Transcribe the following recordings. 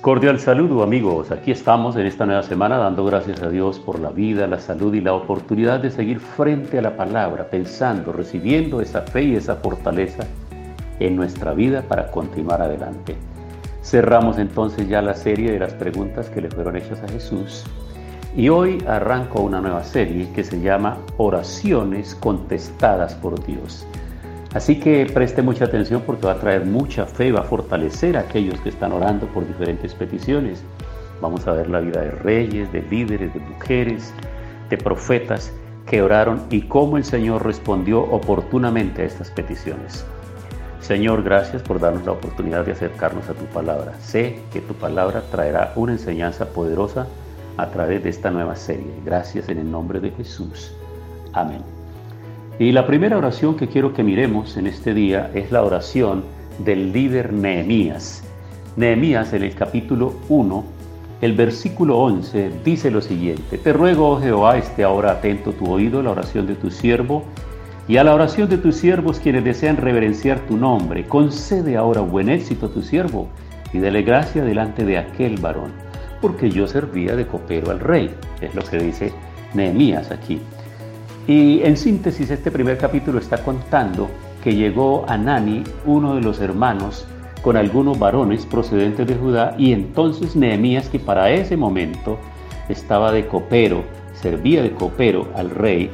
Cordial saludo amigos, aquí estamos en esta nueva semana dando gracias a Dios por la vida, la salud y la oportunidad de seguir frente a la palabra, pensando, recibiendo esa fe y esa fortaleza en nuestra vida para continuar adelante. Cerramos entonces ya la serie de las preguntas que le fueron hechas a Jesús y hoy arranco una nueva serie que se llama Oraciones contestadas por Dios. Así que preste mucha atención porque va a traer mucha fe, va a fortalecer a aquellos que están orando por diferentes peticiones. Vamos a ver la vida de reyes, de líderes, de mujeres, de profetas que oraron y cómo el Señor respondió oportunamente a estas peticiones. Señor, gracias por darnos la oportunidad de acercarnos a tu palabra. Sé que tu palabra traerá una enseñanza poderosa a través de esta nueva serie. Gracias en el nombre de Jesús. Amén. Y la primera oración que quiero que miremos en este día es la oración del líder Nehemías. Nehemías en el capítulo 1, el versículo 11 dice lo siguiente, Te ruego, oh Jehová, esté ahora atento tu oído a la oración de tu siervo y a la oración de tus siervos quienes desean reverenciar tu nombre. Concede ahora buen éxito a tu siervo y dele gracia delante de aquel varón, porque yo servía de copero al rey. Es lo que dice Nehemías aquí. Y en síntesis, este primer capítulo está contando que llegó Anani, uno de los hermanos, con algunos varones procedentes de Judá, y entonces Nehemías, que para ese momento estaba de copero, servía de copero al rey,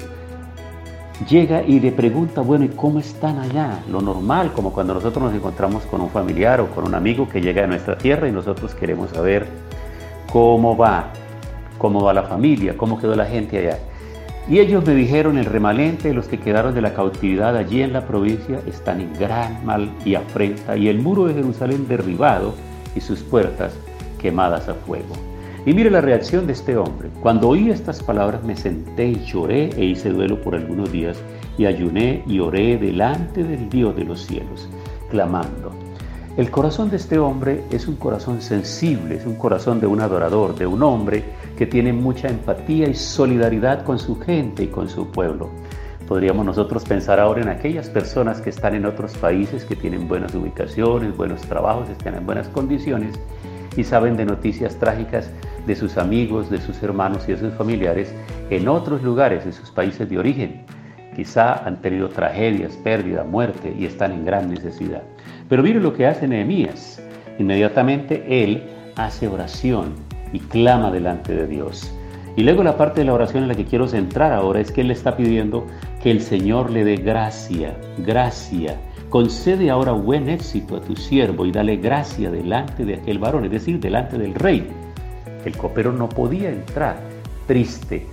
llega y le pregunta, bueno, ¿y cómo están allá? Lo normal, como cuando nosotros nos encontramos con un familiar o con un amigo que llega a nuestra tierra y nosotros queremos saber cómo va, cómo va la familia, cómo quedó la gente allá. Y ellos me dijeron, el remanente de los que quedaron de la cautividad allí en la provincia están en gran mal y afrenta, y el muro de Jerusalén derribado y sus puertas quemadas a fuego. Y mire la reacción de este hombre. Cuando oí estas palabras me senté y lloré e hice duelo por algunos días, y ayuné y oré delante del Dios de los cielos, clamando. El corazón de este hombre es un corazón sensible, es un corazón de un adorador, de un hombre que tiene mucha empatía y solidaridad con su gente y con su pueblo. Podríamos nosotros pensar ahora en aquellas personas que están en otros países, que tienen buenas ubicaciones, buenos trabajos, están en buenas condiciones y saben de noticias trágicas de sus amigos, de sus hermanos y de sus familiares en otros lugares, en sus países de origen. Quizá han tenido tragedias, pérdida, muerte y están en gran necesidad. Pero mire lo que hace Nehemías. Inmediatamente él hace oración y clama delante de Dios. Y luego la parte de la oración en la que quiero centrar ahora es que él le está pidiendo que el Señor le dé gracia, gracia. Concede ahora buen éxito a tu siervo y dale gracia delante de aquel varón, es decir, delante del rey. El copero no podía entrar triste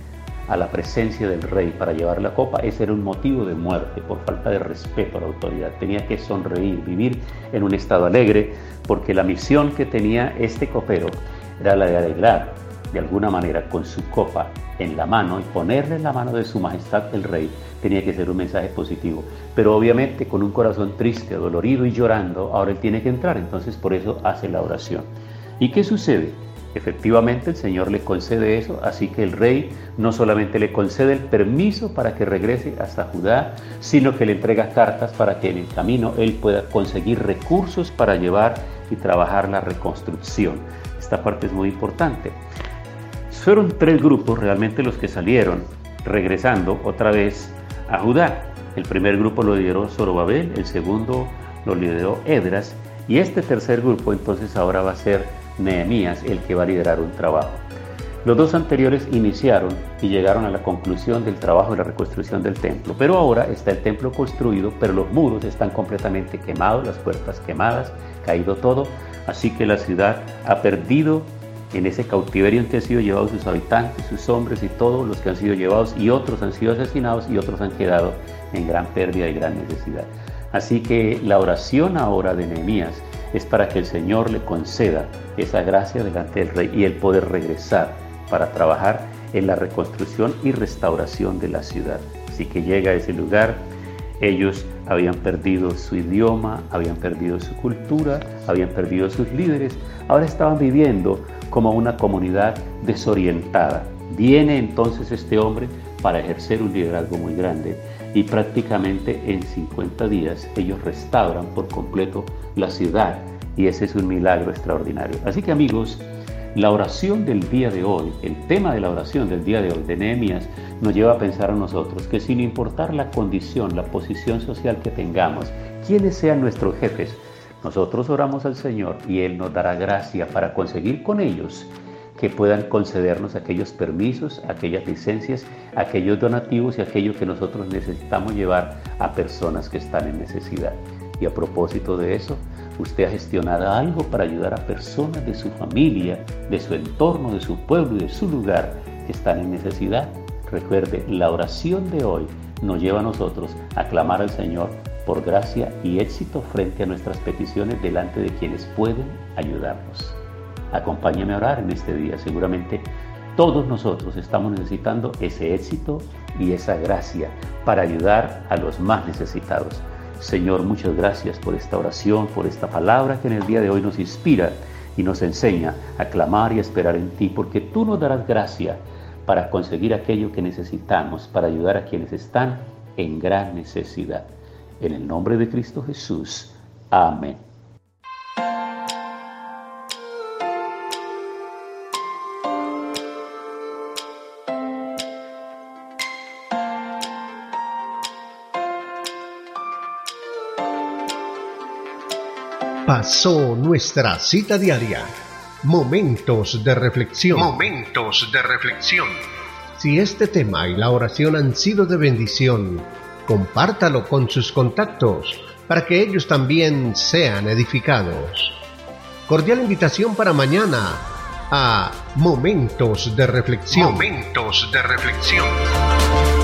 a la presencia del rey para llevar la copa, ese era un motivo de muerte por falta de respeto a la autoridad. Tenía que sonreír, vivir en un estado alegre, porque la misión que tenía este copero era la de alegrar de alguna manera con su copa en la mano y ponerle en la mano de su majestad el rey, tenía que ser un mensaje positivo. Pero obviamente con un corazón triste, dolorido y llorando, ahora él tiene que entrar, entonces por eso hace la oración. ¿Y qué sucede? Efectivamente el Señor le concede eso, así que el rey no solamente le concede el permiso para que regrese hasta Judá, sino que le entrega cartas para que en el camino él pueda conseguir recursos para llevar y trabajar la reconstrucción. Esta parte es muy importante. Fueron tres grupos realmente los que salieron regresando otra vez a Judá. El primer grupo lo lideró Zorobabel, el segundo lo lideró Edras y este tercer grupo entonces ahora va a ser Nehemías el que va a liderar un trabajo. Los dos anteriores iniciaron y llegaron a la conclusión del trabajo de la reconstrucción del templo, pero ahora está el templo construido, pero los muros están completamente quemados, las puertas quemadas, caído todo, así que la ciudad ha perdido en ese cautiverio en que han sido llevados sus habitantes, sus hombres y todos los que han sido llevados y otros han sido asesinados y otros han quedado en gran pérdida y gran necesidad. Así que la oración ahora de Nehemías es para que el Señor le conceda esa gracia delante del rey y el poder regresar para trabajar en la reconstrucción y restauración de la ciudad. Así que llega a ese lugar, ellos habían perdido su idioma, habían perdido su cultura, habían perdido sus líderes, ahora estaban viviendo como una comunidad desorientada. Viene entonces este hombre para ejercer un liderazgo muy grande y prácticamente en 50 días ellos restauran por completo la ciudad y ese es un milagro extraordinario. Así que amigos, la oración del día de hoy, el tema de la oración del día de hoy de Nehemías nos lleva a pensar a nosotros que sin importar la condición, la posición social que tengamos, quienes sean nuestros jefes, nosotros oramos al Señor y Él nos dará gracia para conseguir con ellos que puedan concedernos aquellos permisos, aquellas licencias, aquellos donativos y aquello que nosotros necesitamos llevar a personas que están en necesidad. Y a propósito de eso, usted ha gestionado algo para ayudar a personas de su familia, de su entorno, de su pueblo y de su lugar que están en necesidad. Recuerde, la oración de hoy nos lleva a nosotros a clamar al Señor por gracia y éxito frente a nuestras peticiones delante de quienes pueden ayudarnos. Acompáñame a orar en este día. Seguramente todos nosotros estamos necesitando ese éxito y esa gracia para ayudar a los más necesitados. Señor, muchas gracias por esta oración, por esta palabra que en el día de hoy nos inspira y nos enseña a clamar y a esperar en ti, porque tú nos darás gracia para conseguir aquello que necesitamos, para ayudar a quienes están en gran necesidad. En el nombre de Cristo Jesús. Amén. Pasó nuestra cita diaria. Momentos de reflexión. Momentos de reflexión. Si este tema y la oración han sido de bendición, compártalo con sus contactos para que ellos también sean edificados. Cordial invitación para mañana a Momentos de reflexión. Momentos de reflexión.